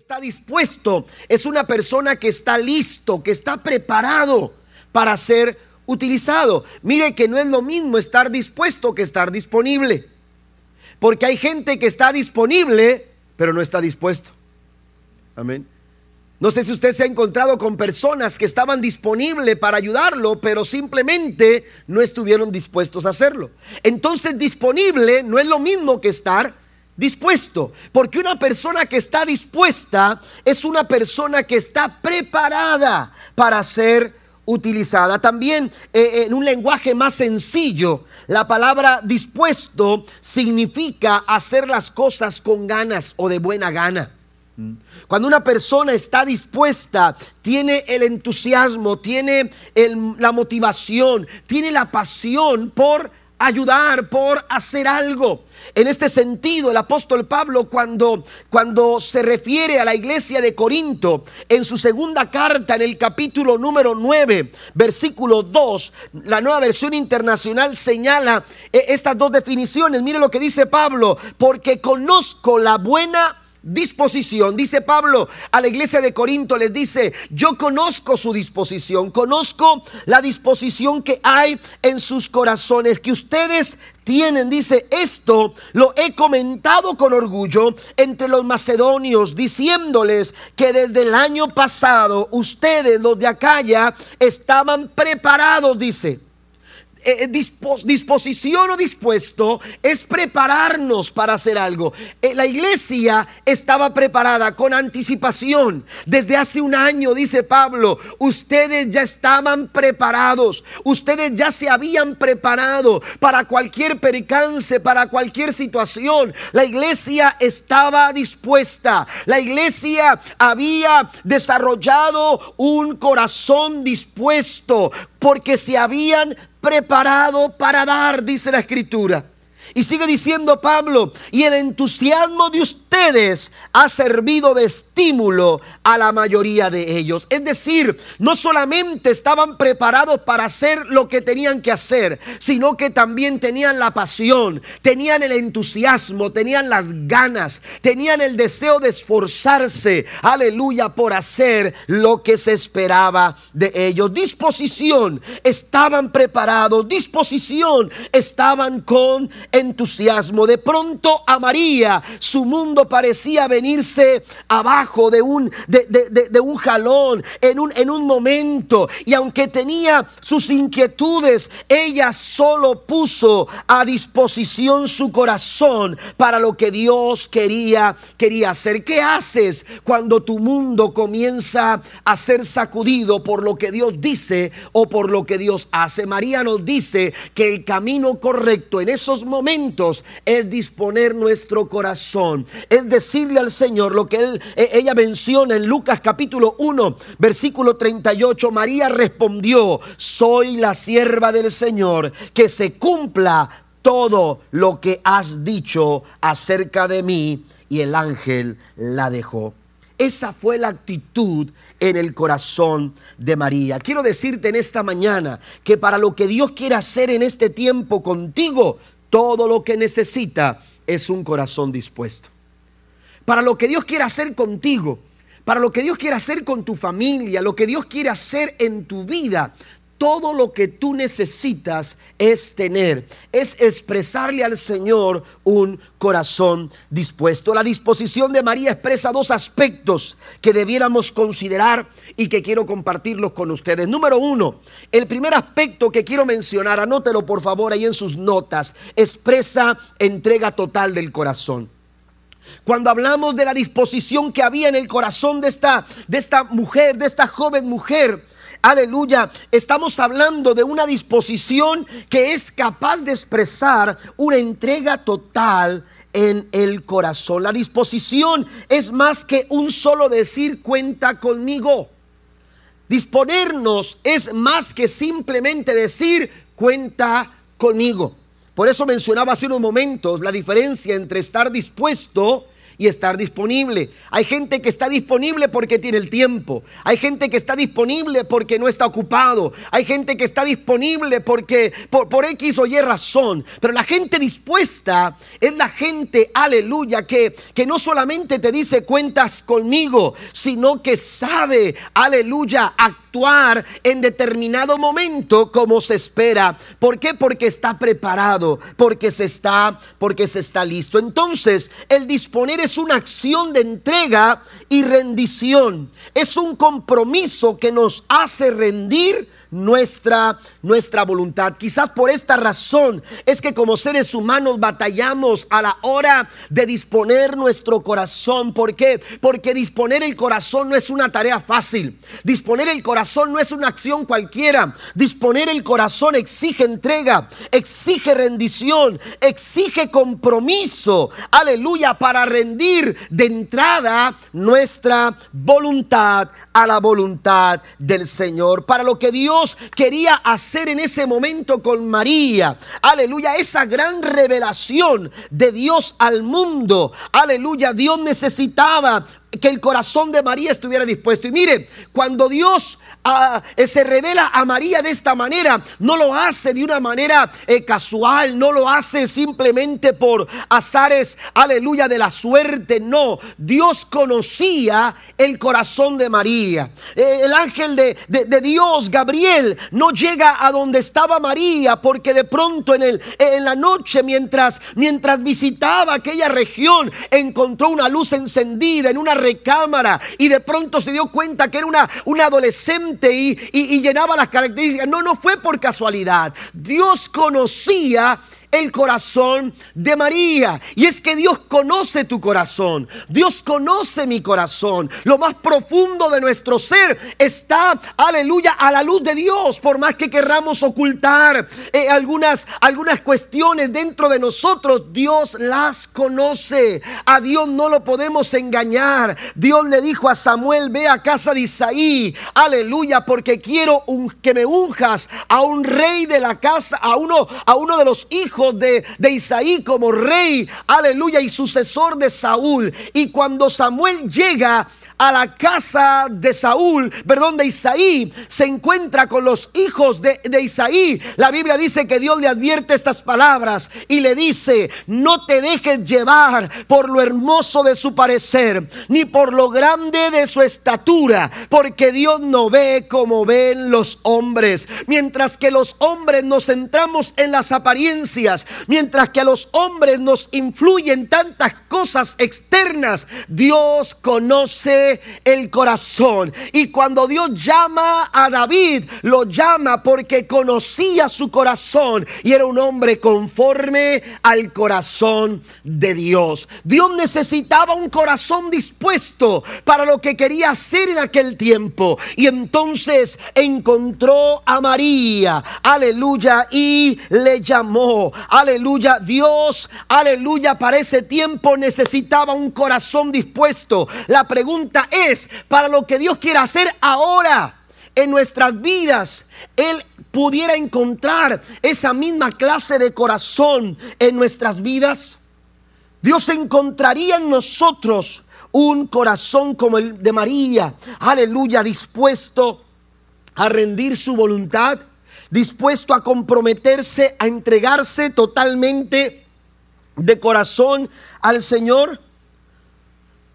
está dispuesto es una persona que está listo, que está preparado para ser utilizado. Mire que no es lo mismo estar dispuesto que estar disponible. Porque hay gente que está disponible, pero no está dispuesto. Amén. No sé si usted se ha encontrado con personas que estaban disponibles para ayudarlo, pero simplemente no estuvieron dispuestos a hacerlo. Entonces disponible no es lo mismo que estar dispuesto, porque una persona que está dispuesta es una persona que está preparada para ser utilizada. También eh, en un lenguaje más sencillo, la palabra dispuesto significa hacer las cosas con ganas o de buena gana. Cuando una persona está dispuesta, tiene el entusiasmo, tiene la motivación, tiene la pasión por ayudar, por hacer algo. En este sentido, el apóstol Pablo cuando, cuando se refiere a la iglesia de Corinto, en su segunda carta, en el capítulo número 9, versículo 2, la nueva versión internacional señala eh, estas dos definiciones. Mire lo que dice Pablo, porque conozco la buena disposición. Dice Pablo a la iglesia de Corinto, les dice, yo conozco su disposición, conozco la disposición que hay en sus corazones, que ustedes tienen, dice, esto lo he comentado con orgullo entre los macedonios, diciéndoles que desde el año pasado ustedes, los de Acaya, estaban preparados, dice eh, eh, disposición o dispuesto es prepararnos para hacer algo. Eh, la iglesia estaba preparada con anticipación. Desde hace un año, dice Pablo, ustedes ya estaban preparados. Ustedes ya se habían preparado para cualquier percance, para cualquier situación. La iglesia estaba dispuesta. La iglesia había desarrollado un corazón dispuesto porque se habían preparado para dar, dice la escritura. Y sigue diciendo Pablo, y el entusiasmo de ustedes ha servido de estímulo a la mayoría de ellos. Es decir, no solamente estaban preparados para hacer lo que tenían que hacer, sino que también tenían la pasión, tenían el entusiasmo, tenían las ganas, tenían el deseo de esforzarse, aleluya, por hacer lo que se esperaba de ellos. Disposición, estaban preparados, disposición, estaban con entusiasmo. De pronto a María su mundo parecía venirse abajo de un, de, un jalón, en un, en un momento. Y aunque tenía sus inquietudes, ella solo puso a disposición su corazón para lo que Dios quería, quería hacer. ¿Qué haces cuando tu mundo comienza a ser sacudido por lo que Dios dice o por lo que Dios hace? María nos dice que el camino correcto en esos momentos es disponer nuestro corazón, es decirle al Señor lo que él, e, ella menciona en Lucas capítulo 1, versículo 38. María respondió, soy la sierva del Señor, que se cumpla todo lo que has dicho acerca de mí. Y el ángel la dejó. Esa fue la actitud en el corazón de María. Quiero decirte en esta mañana que para lo que Dios quiere hacer en este tiempo contigo, todo lo que necesita es un corazón dispuesto. Para lo que Dios quiere hacer contigo, para lo que Dios quiere hacer con tu familia, lo que Dios quiere hacer en tu vida, todo lo que tú necesitas es tener, es expresarle al Señor un corazón dispuesto. La disposición de María expresa dos aspectos que debiéramos considerar y que quiero compartirlos con ustedes. Número uno, el primer aspecto que quiero mencionar, anótelo por favor ahí en sus notas, expresa entrega total del corazón. Cuando hablamos de la disposición que había en el corazón de esta, de esta mujer, de esta joven mujer, Aleluya. Estamos hablando de una disposición que es capaz de expresar una entrega total en el corazón. La disposición es más que un solo decir cuenta conmigo. Disponernos es más que simplemente decir cuenta conmigo. Por eso mencionaba hace unos momentos la diferencia entre estar dispuesto y estar disponible. Hay gente que está disponible porque tiene el tiempo. Hay gente que está disponible porque no está ocupado. Hay gente que está disponible porque por, por X o Y razón. Pero la gente dispuesta es la gente, aleluya, que, que no solamente te dice cuentas conmigo, sino que sabe, aleluya, actuar en determinado momento como se espera. ¿Por qué? Porque está preparado, porque se está, porque se está listo. Entonces, el disponer es una acción de entrega y rendición. Es un compromiso que nos hace rendir nuestra, nuestra voluntad. Quizás por esta razón es que como seres humanos batallamos a la hora de disponer nuestro corazón. ¿Por qué? Porque disponer el corazón no es una tarea fácil. Disponer el corazón no es una acción cualquiera. Disponer el corazón exige entrega, exige rendición, exige compromiso. Aleluya, para rendir de entrada nuestra voluntad a la voluntad del Señor. Para lo que Dios quería hacer en ese momento con María. Aleluya, esa gran revelación de Dios al mundo. Aleluya, Dios necesitaba que el corazón de María estuviera dispuesto. Y mire, cuando Dios eh, se revela a María de esta manera, no lo hace de una manera eh, casual, no lo hace simplemente por azares, aleluya, de la suerte, no. Dios conocía el corazón de María. Eh, el ángel de, de, Dios, Gabriel, no llega a donde estaba María porque de pronto en, el, en la noche, mientras, mientras visitaba aquella región, encontró una luz encendida en una recámara y de pronto se dio cuenta que era una, una adolescente y, llenaba las características. No, no fue por casualidad. Dios conocía el corazón de María. Y es que Dios conoce tu corazón. Dios conoce mi corazón. Lo más profundo de nuestro ser está, aleluya, a la luz de Dios. Por más que querramos ocultar eh, algunas, algunas cuestiones dentro de nosotros, Dios las conoce. A Dios no lo podemos engañar. Dios le dijo a Samuel, ve a casa de Isaí. Aleluya, porque quiero que me unjas a un rey de la casa, a uno, a uno de los hijos de, de Isaí como rey, aleluya, y sucesor de Saúl. Y cuando Samuel llega a la casa de Saúl, perdón, de Isaí, se encuentra con los hijos de, de, Isaí. La Biblia dice que Dios le advierte estas palabras y le dice, no te dejes llevar por lo hermoso de su parecer, ni por lo grande de su estatura, porque Dios no ve como ven los hombres. Mientras que los hombres nos centramos en las apariencias, mientras que a los hombres nos influyen tantas cosas externas, Dios conoce el corazón. Y cuando Dios llama a David, lo llama porque conocía su corazón y era un hombre conforme al corazón de Dios. Dios necesitaba un corazón dispuesto para lo que quería hacer en aquel tiempo. Y entonces encontró a María, aleluya, y le llamó, aleluya, Dios, aleluya, para ese tiempo necesitaba un corazón dispuesto. La pregunta es para lo que Dios quiere hacer ahora en nuestras vidas. Él pudiera encontrar esa misma clase de corazón en nuestras vidas. Dios encontraría en nosotros un corazón como el de María, aleluya, dispuesto a rendir su voluntad, dispuesto a comprometerse, a entregarse totalmente de corazón al Señor.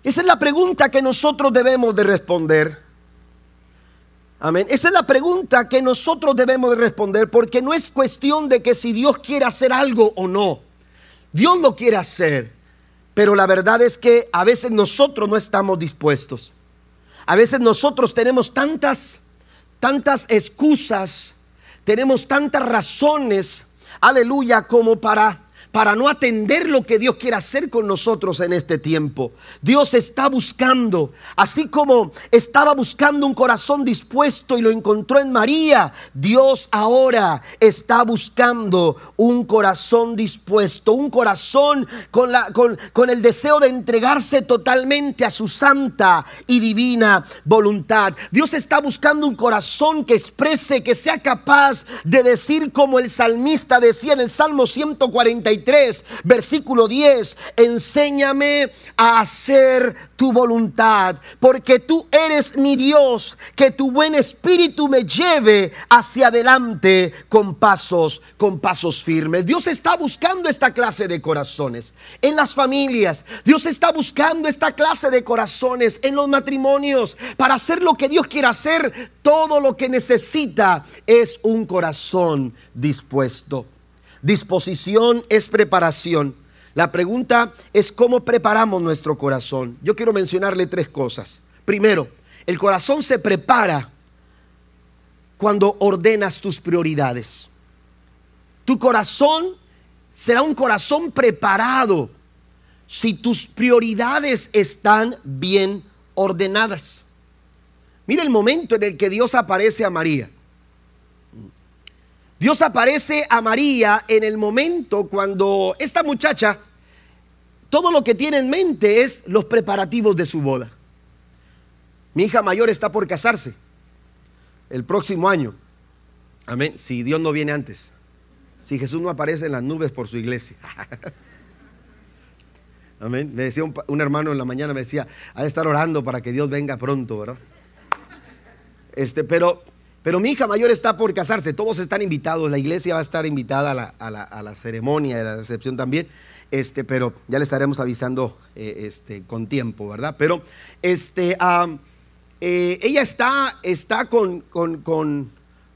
Esa es la pregunta que nosotros debemos de responder. Amén. Esa es la pregunta que nosotros debemos de responder porque no es cuestión de que si Dios quiere hacer algo o no. Dios lo quiere hacer, pero la verdad es que a veces nosotros no estamos dispuestos. A veces nosotros tenemos tantas, tantas excusas, tenemos tantas razones, aleluya, como para para no atender lo que Dios quiere hacer con nosotros en este tiempo. Dios está buscando, así como estaba buscando un corazón dispuesto y lo encontró en María, Dios ahora está buscando un corazón dispuesto, un corazón con, la, con, con el deseo de entregarse totalmente a su santa y divina voluntad. Dios está buscando un corazón que exprese, que sea capaz de decir como el salmista decía en el Salmo 143, 33, versículo 10, enséñame a hacer tu voluntad, porque tú eres mi Dios, que tu buen espíritu me lleve hacia adelante con pasos, con pasos firmes. Dios está buscando esta clase de corazones en las familias. Dios está buscando esta clase de corazones en los matrimonios para hacer lo que Dios quiere hacer. Todo lo que necesita es un corazón dispuesto. Disposición es preparación. La pregunta es cómo preparamos nuestro corazón. Yo quiero mencionarle tres cosas. Primero, el corazón se prepara cuando ordenas tus prioridades. Tu corazón será un corazón preparado si tus prioridades están bien ordenadas. Mira el momento en el que Dios aparece a María. Dios aparece a María en el momento cuando esta muchacha, todo lo que tiene en mente es los preparativos de su boda. Mi hija mayor está por casarse el próximo año. Amén. Si Dios no viene antes. Si Jesús no aparece en las nubes por su iglesia. Amén. Me decía un, hermano en la mañana, me decía, ha de estar orando para que Dios venga pronto, ¿verdad? Este, pero pero mi hija mayor está por casarse, todos están invitados, la iglesia va a estar invitada a la, ceremonia, a la recepción también, este, pero ya le estaremos avisando eh, este, con tiempo, ¿verdad? Pero este, eh, ella está, está con, con,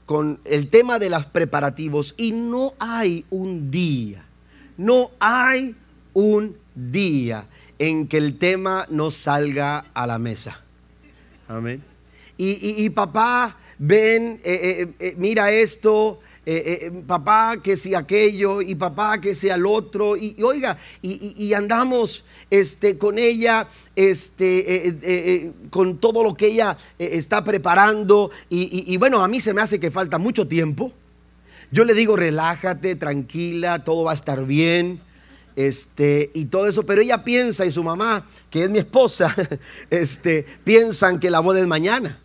con el tema de los preparativos y no hay un día, no hay un día en que el tema no salga a la mesa. Amén. y papá ven, eh, eh, eh, mira esto, papá que si aquello y papá que sea el otro y, oiga y, andamos este con ella este con todo lo que ella está preparando y, bueno a mí se me hace que falta mucho tiempo yo le digo relájate tranquila todo va a estar bien este, y todo eso, pero ella piensa y su mamá, que es mi esposa, este, piensan que la boda es mañana.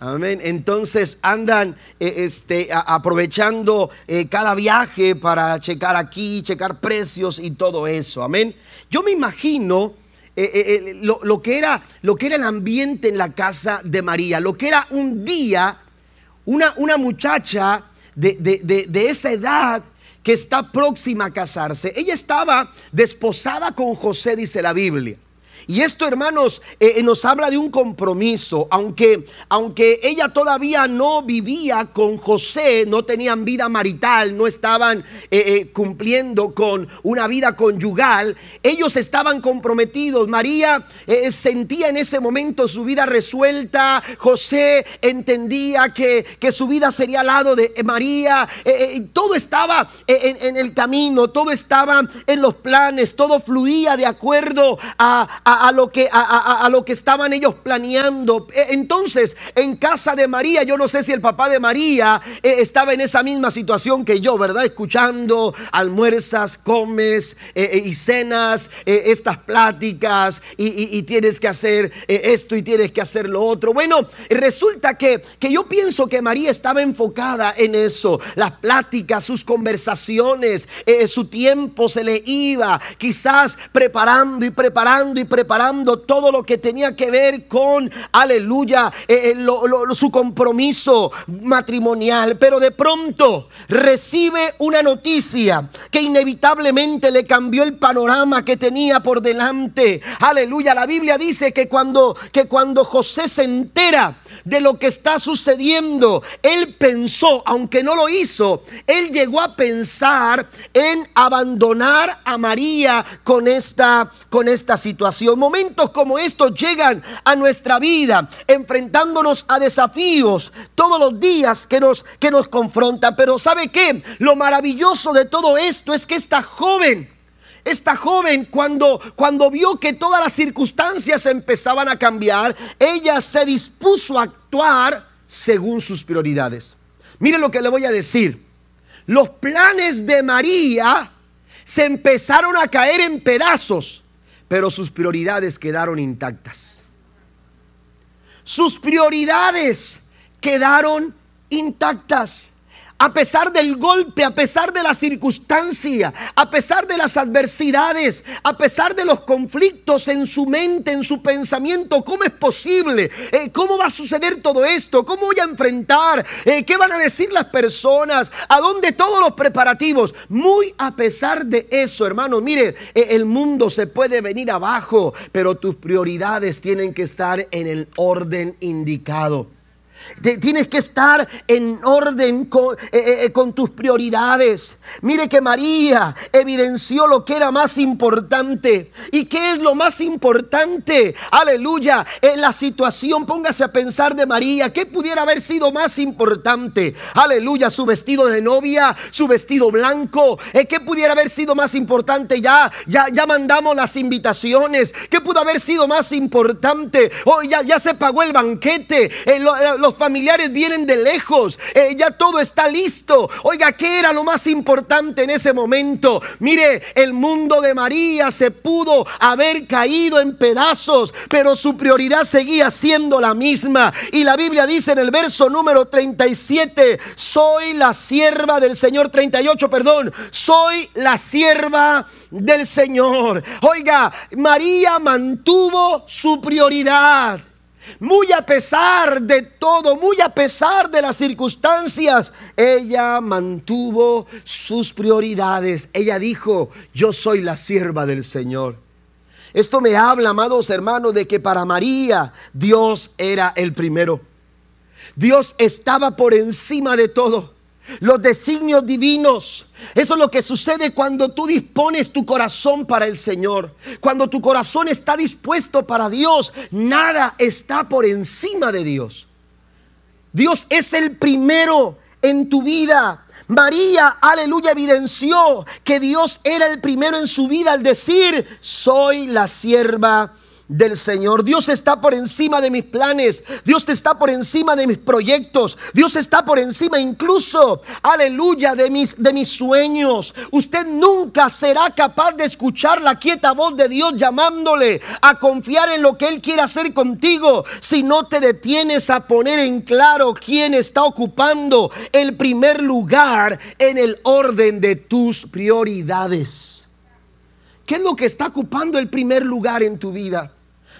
Amén. Entonces andan eh, este, aprovechando eh, cada viaje para checar aquí, checar precios y todo eso. Amén. Yo me imagino eh, lo, que era, lo que era el ambiente en la casa de María, lo que era un día, una, una muchacha de, de esa edad que está próxima a casarse. Ella estaba desposada con José, dice la Biblia. Y esto, hermanos, eh, eh, nos habla de un compromiso. Aunque, aunque ella todavía no vivía con José, no tenían vida marital, no estaban eh, cumpliendo con una vida conyugal, ellos estaban comprometidos. María sentía en ese momento su vida resuelta. José entendía que, que su vida sería al lado de María. todo estaba en, el camino, todo estaba en los planes, todo fluía de acuerdo a a, lo, que, a, lo que estaban ellos planeando. E, entonces, en casa de María, yo no sé si el papá de María eh, estaba en esa misma situación que yo, ¿verdad? Escuchando almuerzas, comes eh, eh, y cenas, estas pláticas y, tienes que hacer esto y tienes que hacer lo otro. Bueno, resulta que, que yo pienso que María estaba enfocada en eso, las pláticas, sus conversaciones, su tiempo se le iba, quizás preparando y preparando y preparando preparando todo lo que tenía que ver con, aleluya, eh, eh, su compromiso matrimonial. Pero de pronto recibe una noticia que inevitablemente le cambió el panorama que tenía por delante. Aleluya, la Biblia dice que cuando, que cuando José se entera, de lo que está sucediendo. Él pensó, aunque no lo hizo, él llegó a pensar en abandonar a María con esta, con esta situación. Momentos como estos llegan a nuestra vida, enfrentándonos a desafíos todos los días que nos, que nos confrontan. Pero ¿sabe qué? Lo maravilloso de todo esto es que esta joven esta joven cuando, cuando vio que todas las circunstancias empezaban a cambiar, ella se dispuso a actuar según sus prioridades. Mire lo que le voy a decir. Los planes de María se empezaron a caer en pedazos, pero sus prioridades quedaron intactas. Sus prioridades quedaron intactas. A pesar del golpe, a pesar de la circunstancia, a pesar de las adversidades, a pesar de los conflictos en su mente, en su pensamiento, ¿cómo es posible? Eh, ¿Cómo va a suceder todo esto? ¿Cómo voy a enfrentar? Eh, ¿Qué van a decir las personas? ¿A dónde todos los preparativos? Muy a pesar de eso, hermano, mire, eh, el mundo se puede venir abajo, pero tus prioridades tienen que estar en el orden indicado. Tienes que estar en orden con, eh, eh, eh, con, tus prioridades. Mire que María evidenció lo que era más importante. ¿Y qué es lo más importante? Aleluya. En la situación, póngase a pensar de María. ¿Qué pudiera haber sido más importante? Aleluya. Su vestido de novia, su vestido blanco. ¿Qué pudiera haber sido más importante? Ya, ya, ya mandamos las invitaciones. ¿Qué pudo haber sido más importante? Oh, ya, se pagó el banquete. Familiares vienen de lejos, eh, ya todo está listo. Oiga, ¿qué era lo más importante en ese momento? Mire, el mundo de María se pudo haber caído en pedazos, pero su prioridad seguía siendo la misma. Y la Biblia dice en el verso número 37, soy la sierva del Señor, 38, perdón, soy la sierva del Señor. Oiga, María mantuvo su prioridad. Muy a pesar de todo, muy a pesar de las circunstancias, ella mantuvo sus prioridades. Ella dijo, yo soy la sierva del Señor. Esto me habla, amados hermanos, de que para María Dios era el primero. Dios estaba por encima de todo los designios divinos. Eso es lo que sucede cuando tú dispones tu corazón para el Señor. Cuando tu corazón está dispuesto para Dios, nada está por encima de Dios. Dios es el primero en tu vida. María, aleluya, evidenció que Dios era el primero en su vida al decir, soy la sierva del Señor. Dios está por encima de mis planes. Dios está por encima de mis proyectos. Dios está por encima incluso, aleluya, de mis, de mis sueños. Usted nunca será capaz de escuchar la quieta voz de Dios llamándole a confiar en lo que Él quiere hacer contigo si no te detienes a poner en claro quién está ocupando el primer lugar en el orden de tus prioridades. ¿Qué es lo que está ocupando el primer lugar en tu vida?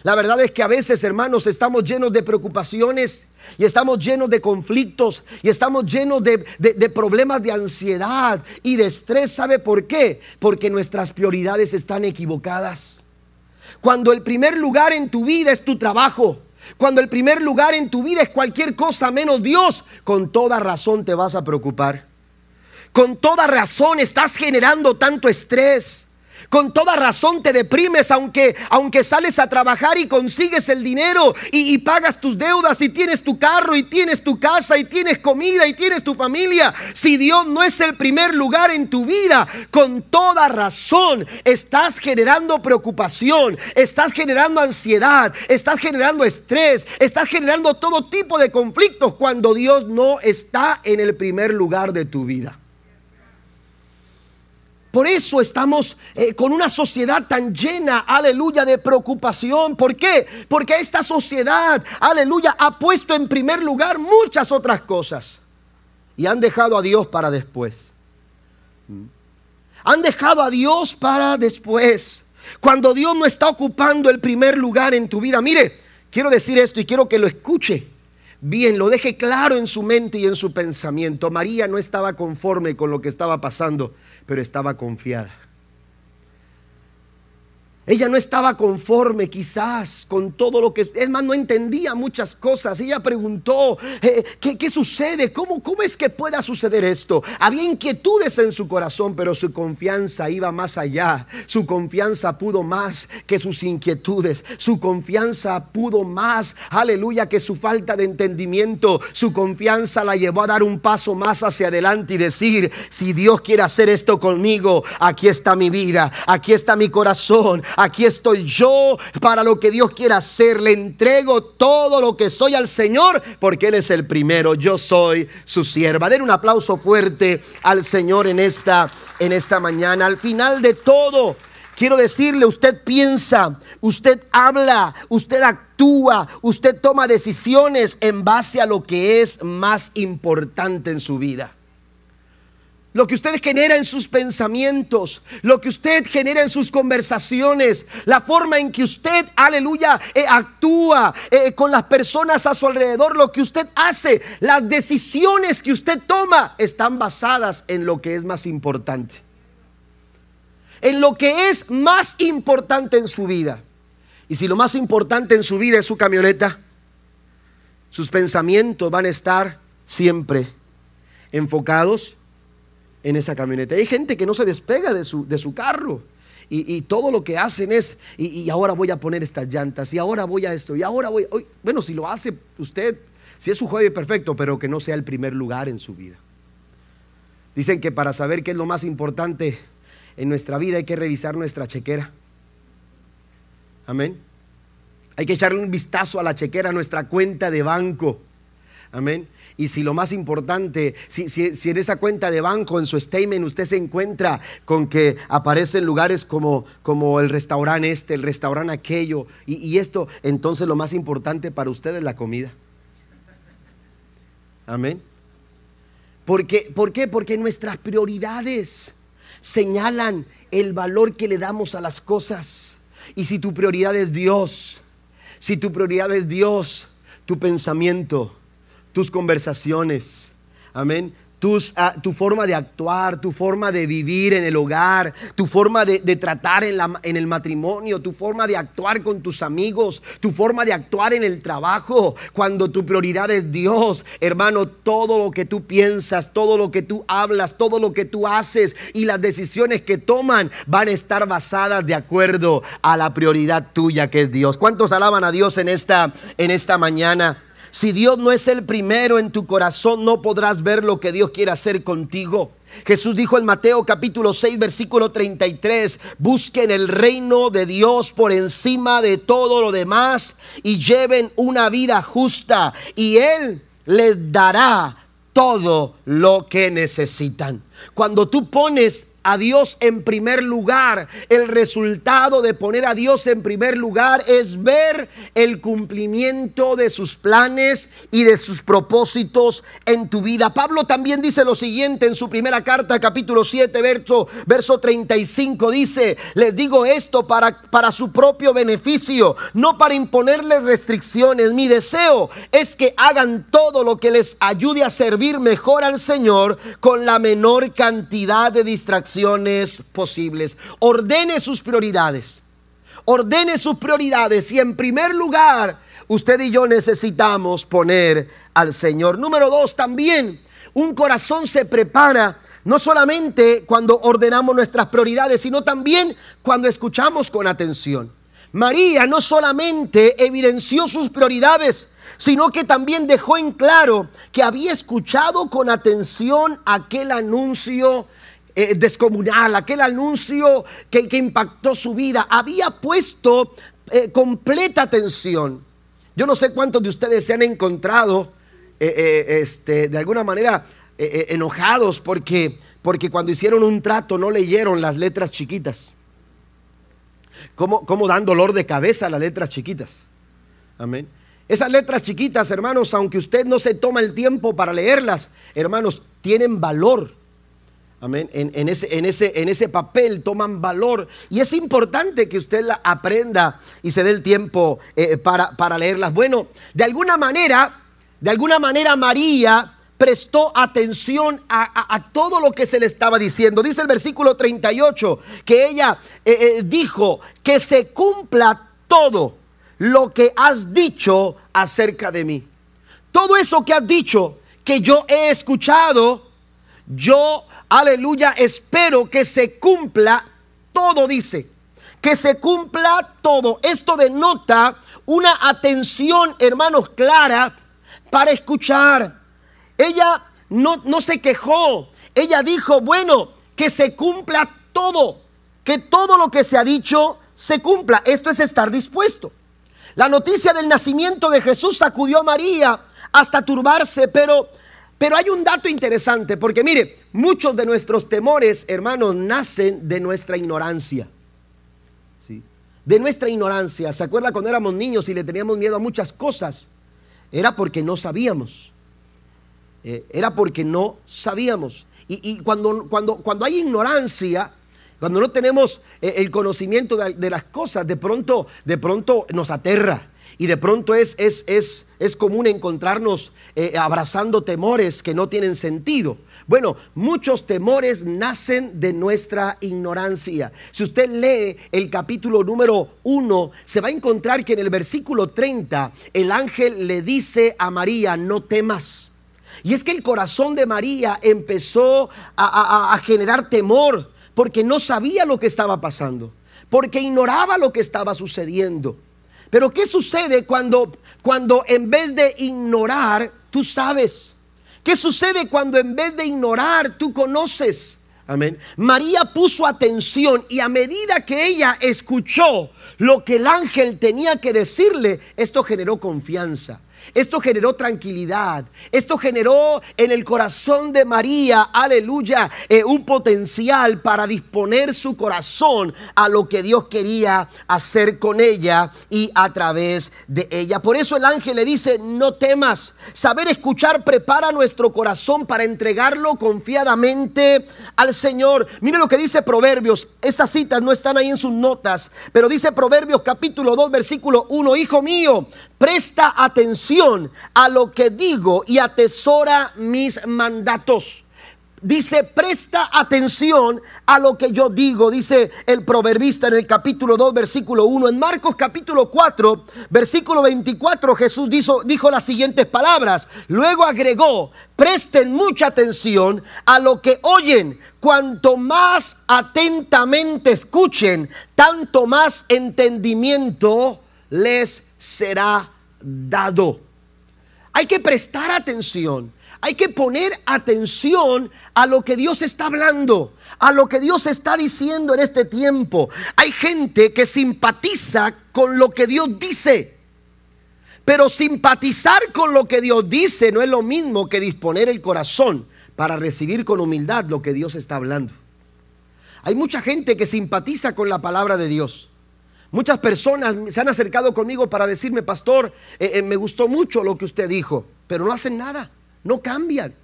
La verdad es que a veces, hermanos, estamos llenos de preocupaciones y estamos llenos de conflictos y estamos llenos de, problemas de ansiedad y de estrés. ¿Sabe por qué? Porque nuestras prioridades están equivocadas. Cuando el primer lugar en tu vida es tu trabajo, cuando el primer lugar en tu vida es cualquier cosa menos Dios, con toda razón te vas a preocupar. Con toda razón estás generando tanto estrés. Con toda razón te deprimes aunque, aunque sales a trabajar y consigues el dinero y, y, pagas tus deudas y tienes tu carro y tienes tu casa y tienes comida y tienes tu familia. Si Dios no es el primer lugar en tu vida, con toda razón estás generando preocupación, estás generando ansiedad, estás generando estrés, estás generando todo tipo de conflictos cuando Dios no está en el primer lugar de tu vida. Por eso estamos eh, con una sociedad tan llena, aleluya, de preocupación. ¿Por qué? Porque esta sociedad, aleluya, ha puesto en primer lugar muchas otras cosas. Y han dejado a Dios para después. ¿Mm? Han dejado a Dios para después. Cuando Dios no está ocupando el primer lugar en tu vida. Mire, quiero decir esto y quiero que lo escuche bien, lo deje claro en su mente y en su pensamiento. María no estaba conforme con lo que estaba pasando pero estaba confiada. Ella no estaba conforme quizás con todo lo que... Es más, no entendía muchas cosas. Ella preguntó, eh, ¿qué, sucede? ¿Cómo, ¿Cómo es que pueda suceder esto? Había inquietudes en su corazón, pero su confianza iba más allá. Su confianza pudo más que sus inquietudes. Su confianza pudo más, aleluya, que su falta de entendimiento. Su confianza la llevó a dar un paso más hacia adelante y decir, si Dios quiere hacer esto conmigo, aquí está mi vida, aquí está mi corazón aquí estoy yo para lo que Dios quiera hacer. Le entrego todo lo que soy al Señor porque Él es el primero. Yo soy su sierva. Den un aplauso fuerte al Señor en esta, en esta mañana. Al final de todo, quiero decirle, usted piensa, usted habla, usted actúa, usted toma decisiones en base a lo que es más importante en su vida. Lo que usted genera en sus pensamientos, lo que usted genera en sus conversaciones, la forma en que usted, aleluya, eh, actúa eh, con las personas a su alrededor, lo que usted hace, las decisiones que usted toma están basadas en lo que es más importante. En lo que es más importante en su vida. Y si lo más importante en su vida es su camioneta, sus pensamientos van a estar siempre enfocados en esa camioneta. Hay gente que no se despega de su, de su carro. Y, todo lo que hacen es, y, ahora voy a poner estas llantas, y ahora voy a esto, y ahora voy, hoy, bueno, si lo hace usted, si es su jueves perfecto, pero que no sea el primer lugar en su vida. Dicen que para saber qué es lo más importante en nuestra vida hay que revisar nuestra chequera. Amén. Hay que echarle un vistazo a la chequera, a nuestra cuenta de banco. Amén. Y si lo más importante, si, en esa cuenta de banco, en su statement, usted se encuentra con que aparecen lugares como, como el restaurante este, el restaurante aquello, y, esto, entonces lo más importante para usted es la comida. Amén. ¿Por qué? ¿Por qué? Porque nuestras prioridades señalan el valor que le damos a las cosas. Y si tu prioridad es Dios, si tu prioridad es Dios, tu pensamiento, tus conversaciones, amén, Ah, tu forma de actuar, tu forma de vivir en el hogar, tu forma de, tratar en, en el matrimonio, tu forma de actuar con tus amigos, tu forma de actuar en el trabajo. Cuando tu prioridad es Dios, hermano, todo lo que tú piensas, todo lo que tú hablas, todo lo que tú haces y las decisiones que toman van a estar basadas de acuerdo a la prioridad tuya que es Dios. ¿Cuántos alaban a Dios en esta, en esta mañana? Si Dios no es el primero en tu corazón, no podrás ver lo que Dios quiere hacer contigo. Jesús dijo en Mateo capítulo 6 versículo 33, busquen el reino de Dios por encima de todo lo demás y lleven una vida justa y Él les dará todo lo que necesitan. Cuando tú pones a Dios en primer lugar. El resultado de poner a Dios en primer lugar es ver el cumplimiento de sus planes y de sus propósitos en tu vida. Pablo también dice lo siguiente en su primera carta, capítulo 7, verso, verso 35. Dice, les digo esto para, para su propio beneficio, no para imponerles restricciones. Mi deseo es que hagan todo lo que les ayude a servir mejor al Señor con la menor cantidad de distracciones posibles. Ordene sus prioridades. Ordene sus prioridades y en primer lugar, usted y yo necesitamos poner al Señor. Número dos, también un corazón se prepara no solamente cuando ordenamos nuestras prioridades, sino también cuando escuchamos con atención. María no solamente evidenció sus prioridades, sino que también dejó en claro que había escuchado con atención aquel anuncio eh, descomunal, aquel anuncio que, impactó su vida, había puesto eh, completa atención. Yo no sé cuántos de ustedes se han encontrado eh, este, de alguna manera enojados porque, porque cuando hicieron un trato no leyeron las letras chiquitas. ¿Cómo, ¿Cómo, dan dolor de cabeza las letras chiquitas? Amén. Esas letras chiquitas, hermanos, aunque usted no se toma el tiempo para leerlas, hermanos, tienen valor Amén. En, ese, papel toman valor. Y es importante que usted la aprenda y se dé el tiempo eh, para, para, leerlas. Bueno, de alguna manera, de alguna manera María prestó atención a, todo lo que se le estaba diciendo. Dice el versículo 38 que ella eh, eh, dijo que se cumpla todo lo que has dicho acerca de mí. Todo eso que has dicho, que yo he escuchado, yo aleluya, espero que se cumpla todo, dice, que se cumpla todo. Esto denota una atención, hermanos, clara para escuchar. Ella no, no se quejó, ella dijo, bueno, que se cumpla todo, que todo lo que se ha dicho se cumpla. Esto es estar dispuesto. La noticia del nacimiento de Jesús sacudió a María hasta turbarse, pero pero hay un dato interesante, porque mire, muchos de nuestros temores, hermanos, nacen de nuestra ignorancia. ¿sí? De nuestra ignorancia. ¿Se acuerda cuando éramos niños y le teníamos miedo a muchas cosas? Era porque no sabíamos. Eh, era porque no sabíamos. Y, cuando, cuando, cuando hay ignorancia, cuando no tenemos eh, el conocimiento de, las cosas, de pronto, de pronto nos aterra. Y de pronto es, es, es, es común encontrarnos eh, abrazando temores que no tienen sentido. Bueno, muchos temores nacen de nuestra ignorancia. Si usted lee el capítulo número 1, se va a encontrar que en el versículo 30 el ángel le dice a María, no temas. Y es que el corazón de María empezó a, a generar temor porque no sabía lo que estaba pasando, porque ignoraba lo que estaba sucediendo. Pero ¿qué sucede cuando, cuando en vez de ignorar, tú sabes? ¿Qué sucede cuando en vez de ignorar, tú conoces? Amén. María puso atención y a medida que ella escuchó lo que el ángel tenía que decirle, esto generó confianza. Esto generó tranquilidad. Esto generó en el corazón de María, aleluya, eh, un potencial para disponer su corazón a lo que Dios quería hacer con ella y a través de ella. Por eso el ángel le dice, no temas. Saber escuchar prepara nuestro corazón para entregarlo confiadamente al Señor. Mire lo que dice Proverbios. Estas citas no están ahí en sus notas, pero dice Proverbios capítulo 2, versículo 1. Hijo mío, presta atención a lo que digo y atesora mis mandatos. Dice, presta atención a lo que yo digo, dice el proverbista en el capítulo 2, versículo 1. En Marcos capítulo 4, versículo 24, Jesús dijo, dijo las siguientes palabras. Luego agregó, presten mucha atención a lo que oyen. Cuanto más atentamente escuchen, tanto más entendimiento les será dado. Hay que prestar atención. Hay que poner atención a lo que Dios está hablando, a lo que Dios está diciendo en este tiempo. Hay gente que simpatiza con lo que Dios dice. Pero simpatizar con lo que Dios dice no es lo mismo que disponer el corazón para recibir con humildad lo que Dios está hablando. Hay mucha gente que simpatiza con la palabra de Dios. Muchas personas se han acercado conmigo para decirme, pastor, eh, eh, me gustó mucho lo que usted dijo, pero no hacen nada, no cambian.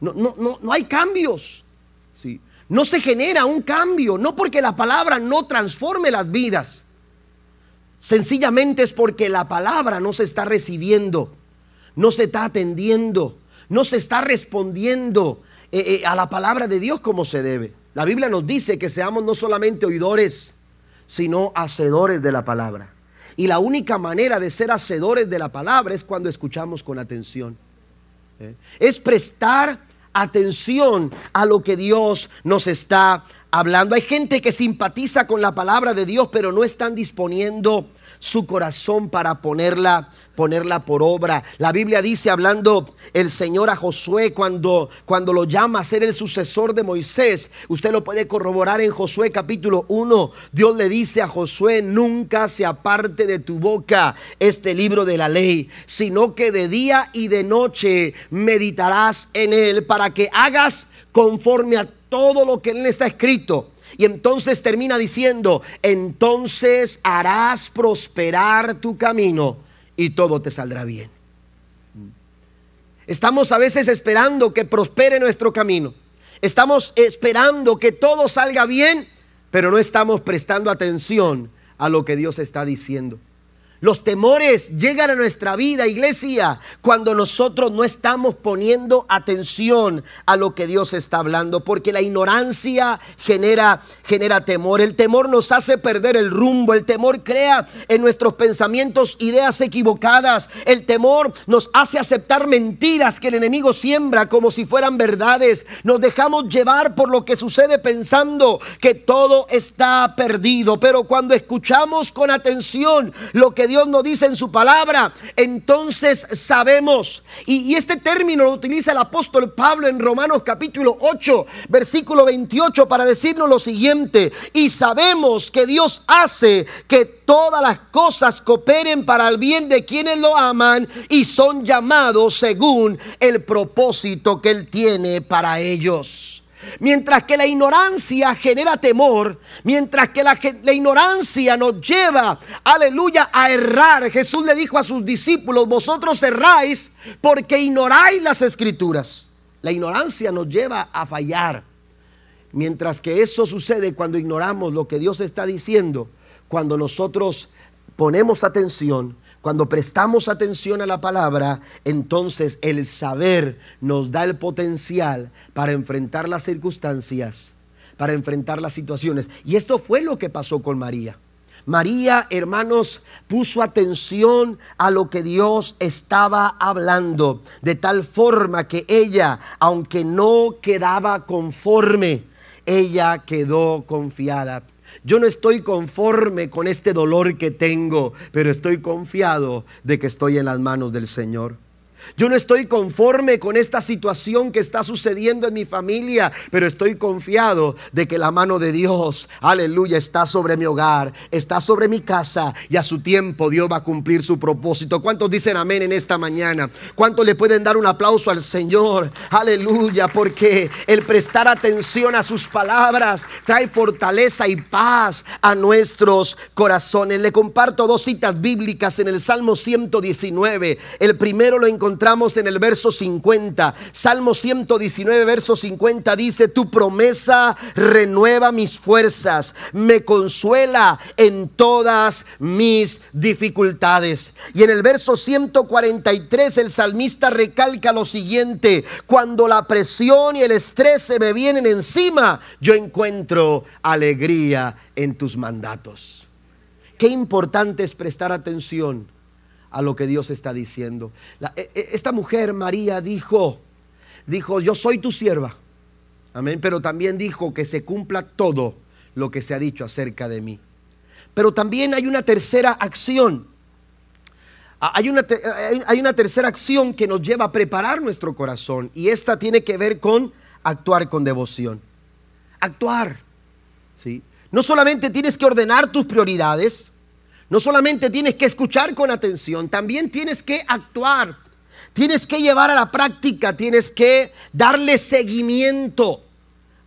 No, no, no, no hay cambios. ¿sí? No se genera un cambio, no porque la palabra no transforme las vidas. Sencillamente es porque la palabra no se está recibiendo, no se está atendiendo, no se está respondiendo eh, a la palabra de Dios como se debe. La Biblia nos dice que seamos no solamente oidores, sino hacedores de la palabra. Y la única manera de ser hacedores de la palabra es cuando escuchamos con atención. ¿eh? Es prestar atención a lo que Dios nos está hablando. Hay gente que simpatiza con la palabra de Dios, pero no están disponiendo su corazón para ponerla ponerla por obra. La Biblia dice, hablando el Señor a Josué cuando, cuando lo llama a ser el sucesor de Moisés, usted lo puede corroborar en Josué capítulo 1. Dios le dice a Josué, nunca se aparte de tu boca este libro de la ley, sino que de día y de noche meditarás en él para que hagas conforme a todo lo que en él está escrito. Y entonces termina diciendo, entonces harás prosperar tu camino y todo te saldrá bien. Estamos a veces esperando que prospere nuestro camino. Estamos esperando que todo salga bien, pero no estamos prestando atención a lo que Dios está diciendo. Los temores llegan a nuestra vida, iglesia, cuando nosotros no estamos poniendo atención a lo que Dios está hablando, porque la ignorancia genera, genera temor. El temor nos hace perder el rumbo, el temor crea en nuestros pensamientos ideas equivocadas, el temor nos hace aceptar mentiras que el enemigo siembra como si fueran verdades. Nos dejamos llevar por lo que sucede pensando que todo está perdido, pero cuando escuchamos con atención lo que Dios Dios nos dice en su palabra, entonces sabemos. Y, este término lo utiliza el apóstol Pablo en Romanos capítulo 8, versículo 28 para decirnos lo siguiente. Y sabemos que Dios hace que todas las cosas cooperen para el bien de quienes lo aman y son llamados según el propósito que Él tiene para ellos. Mientras que la ignorancia genera temor, mientras que la, ignorancia nos lleva, aleluya, a errar. Jesús le dijo a sus discípulos, vosotros erráis porque ignoráis las escrituras. La ignorancia nos lleva a fallar. Mientras que eso sucede cuando ignoramos lo que Dios está diciendo, cuando nosotros ponemos atención, cuando prestamos atención a la palabra, entonces el saber nos da el potencial para enfrentar las circunstancias, para enfrentar las situaciones. Y esto fue lo que pasó con María. María, hermanos, puso atención a lo que Dios estaba hablando, de tal forma que ella, aunque no quedaba conforme, ella quedó confiada. Yo no estoy conforme con este dolor que tengo, pero estoy confiado de que estoy en las manos del Señor. Yo no estoy conforme con esta situación que está sucediendo en mi familia, pero estoy confiado de que la mano de Dios, aleluya, está sobre mi hogar, está sobre mi casa y a su tiempo Dios va a cumplir su propósito. ¿Cuántos dicen amén en esta mañana? ¿Cuántos le pueden dar un aplauso al Señor? Aleluya, porque el prestar atención a sus palabras trae fortaleza y paz a nuestros corazones. Le comparto dos citas bíblicas en el Salmo 119. El primero lo encontré en el verso 50. Salmo 119, verso 50 dice, tu promesa renueva mis fuerzas, me consuela en todas mis dificultades. Y en el verso 143 el salmista recalca lo siguiente, cuando la presión y el estrés se me vienen encima, yo encuentro alegría en tus mandatos. Qué importante es prestar atención a lo que Dios está diciendo. E, e, esta mujer, María, dijo, dijo, yo soy tu sierva. Amén. Pero también dijo que se cumpla todo lo que se ha dicho acerca de mí. Pero también hay una tercera acción. Hay una, hay una tercera acción que nos lleva a preparar nuestro corazón. Y esta tiene que ver con actuar con devoción. Actuar. ¿sí? No solamente tienes que ordenar tus prioridades, no solamente tienes que escuchar con atención, también tienes que actuar. Tienes que llevar a la práctica, tienes que darle seguimiento.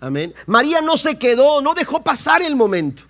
Amén. María no se quedó, no dejó pasar el momento.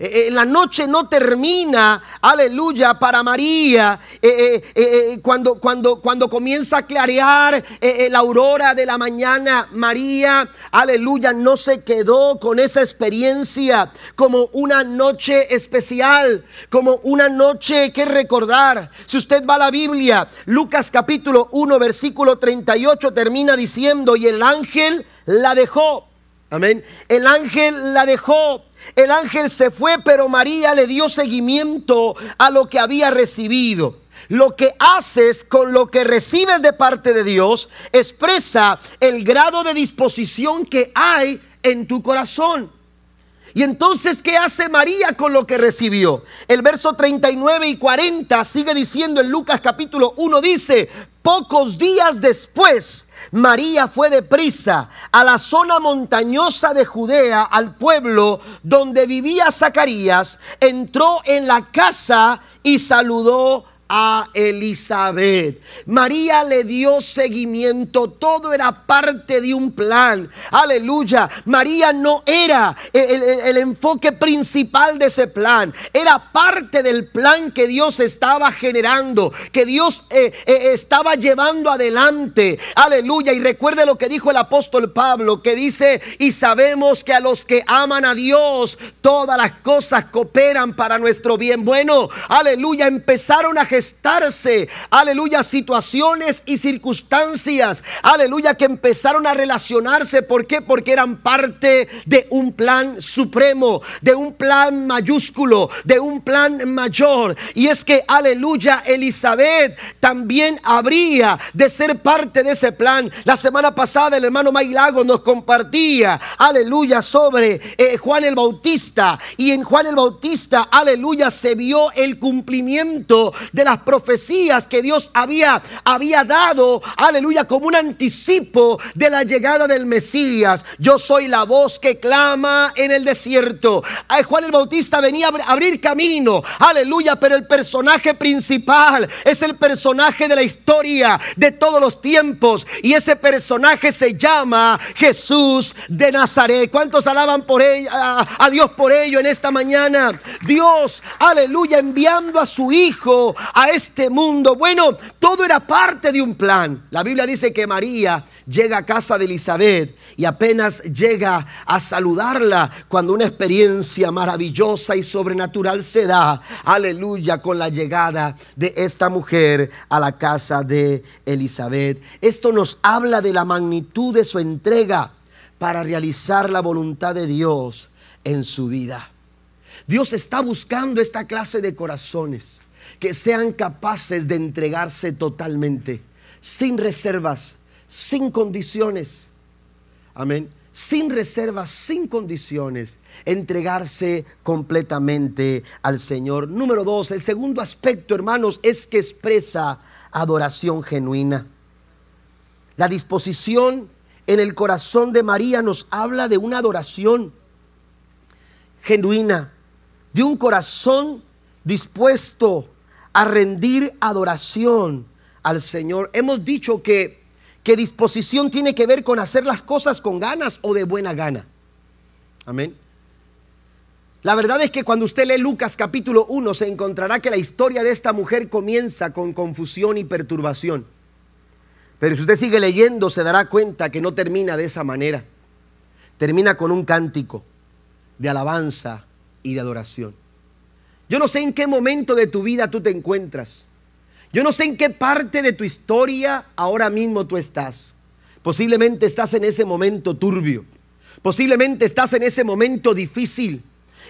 Eh, eh, la noche no termina, aleluya, para María. Eh, cuando, cuando, cuando comienza a clarear la aurora de la mañana, María, aleluya, no se quedó con esa experiencia como una noche especial, como una noche que recordar. Si usted va a la Biblia, Lucas capítulo 1, versículo 38 termina diciendo, y el ángel la dejó. Amén. El ángel la dejó. El ángel se fue, pero María le dio seguimiento a lo que había recibido. Lo que haces con lo que recibes de parte de Dios expresa el grado de disposición que hay en tu corazón. Y entonces, ¿qué hace María con lo que recibió? El verso 39 y 40 sigue diciendo en Lucas capítulo 1, dice, pocos días después, María fue deprisa a la zona montañosa de Judea, al pueblo donde vivía Zacarías, entró en la casa y saludó a Elizabeth. María le dio seguimiento, todo era parte de un plan. Aleluya. María no era el, enfoque principal de ese plan, era parte del plan que Dios estaba generando, que Dios eh, eh, estaba llevando adelante. Aleluya. Y recuerde lo que dijo el apóstol Pablo, que dice, y sabemos que a los que aman a Dios, todas las cosas cooperan para nuestro bien. Bueno, aleluya, empezaron a gestarse, aleluya, situaciones y circunstancias, aleluya, que empezaron a relacionarse. ¿Por qué? Porque eran parte de un plan supremo, de un plan mayúsculo, de un plan mayor. Y es que, aleluya, Elizabeth también habría de ser parte de ese plan. La semana pasada el hermano Mailago nos compartía, aleluya, sobre eh, Juan el Bautista. Y en Juan el Bautista, aleluya, se vio el cumplimiento de las profecías que Dios había, había dado, aleluya, como un anticipo de la llegada del Mesías. Yo soy la voz que clama en el desierto. Juan el Bautista venía a abrir camino, aleluya, pero el personaje principal es el personaje de la historia de todos los tiempos y ese personaje se llama Jesús de Nazaret. ¿Cuántos alaban por ella, a, Dios por ello en esta mañana? Dios, aleluya, enviando a su Hijo, a este mundo. Bueno, todo era parte de un plan. La Biblia dice que María llega a casa de Elizabeth y apenas llega a saludarla cuando una experiencia maravillosa y sobrenatural se da. Aleluya con la llegada de esta mujer a la casa de Elizabeth. Esto nos habla de la magnitud de su entrega para realizar la voluntad de Dios en su vida. Dios está buscando esta clase de corazones que sean capaces de entregarse totalmente, sin reservas, sin condiciones. Amén. Sin reservas, sin condiciones, entregarse completamente al Señor. Número dos, el segundo aspecto, hermanos, es que expresa adoración genuina. La disposición en el corazón de María nos habla de una adoración genuina, de un corazón dispuesto a rendir adoración al Señor. Hemos dicho que, que disposición tiene que ver con hacer las cosas con ganas o de buena gana. Amén. La verdad es que cuando usted lee Lucas capítulo 1 se encontrará que la historia de esta mujer comienza con confusión y perturbación. Pero si usted sigue leyendo se dará cuenta que no termina de esa manera. Termina con un cántico de alabanza y de adoración. Yo no sé en qué momento de tu vida tú te encuentras. Yo no sé en qué parte de tu historia ahora mismo tú estás. Posiblemente estás en ese momento turbio. Posiblemente estás en ese momento difícil.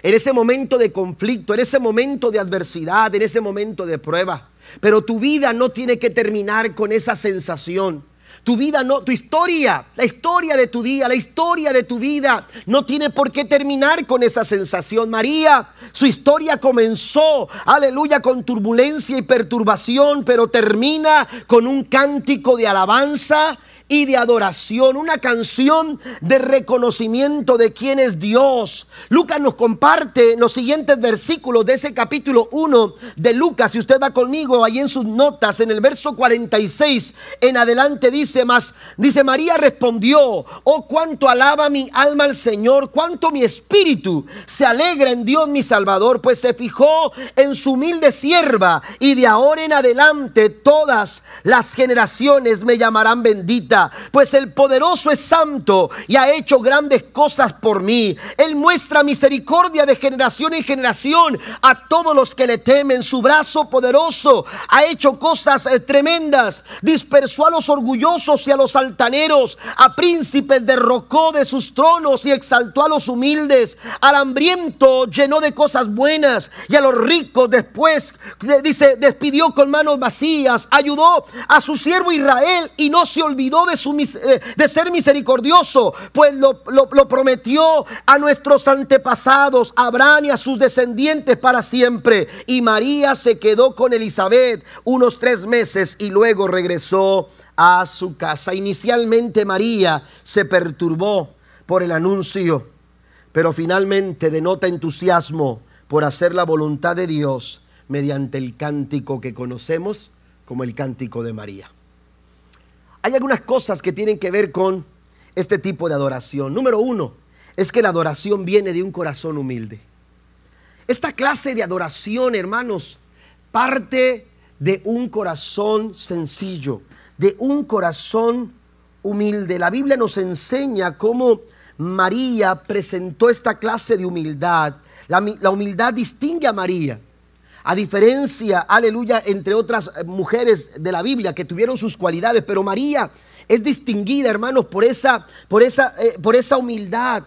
En ese momento de conflicto, en ese momento de adversidad, en ese momento de prueba. Pero tu vida no tiene que terminar con esa sensación. Tu vida no, tu historia, la historia de tu día, la historia de tu vida no tiene por qué terminar con esa sensación. María, su historia comenzó, aleluya, con turbulencia y perturbación, pero termina con un cántico de alabanza y de adoración, una canción de reconocimiento de quién es Dios. Lucas nos comparte los siguientes versículos de ese capítulo 1 de Lucas. Si usted va conmigo ahí en sus notas, en el verso 46 en adelante dice más, dice María respondió, oh cuánto alaba mi alma al Señor, cuánto mi espíritu se alegra en Dios mi Salvador, pues se fijó en su humilde sierva y de ahora en adelante todas las generaciones me llamarán bendita pues el poderoso es santo y ha hecho grandes cosas por mí. Él muestra misericordia de generación en generación a todos los que le temen. Su brazo poderoso ha hecho cosas eh, tremendas. Dispersó a los orgullosos y a los altaneros, a príncipes derrocó de sus tronos y exaltó a los humildes. Al hambriento llenó de cosas buenas y a los ricos después, dice, despidió con manos vacías. Ayudó a su siervo Israel y no se olvidó eh, de, ser misericordioso, pues lo, lo prometió a nuestros antepasados, a Abraham y a sus descendientes para siempre. Y María se quedó con Elizabeth unos tres meses y luego regresó a su casa. Inicialmente María se perturbó por el anuncio, pero finalmente denota entusiasmo por hacer la voluntad de Dios mediante el cántico que conocemos como el cántico de María. Hay algunas cosas que tienen que ver con este tipo de adoración. Número uno, es que la adoración viene de un corazón humilde. Esta clase de adoración, hermanos, parte de un corazón sencillo, de un corazón humilde. La Biblia nos enseña cómo María presentó esta clase de humildad. La, la humildad distingue a María. A diferencia, aleluya, entre otras eh, mujeres de la Biblia que tuvieron sus cualidades, pero María es distinguida, hermanos, por esa, por esa, eh, por esa humildad.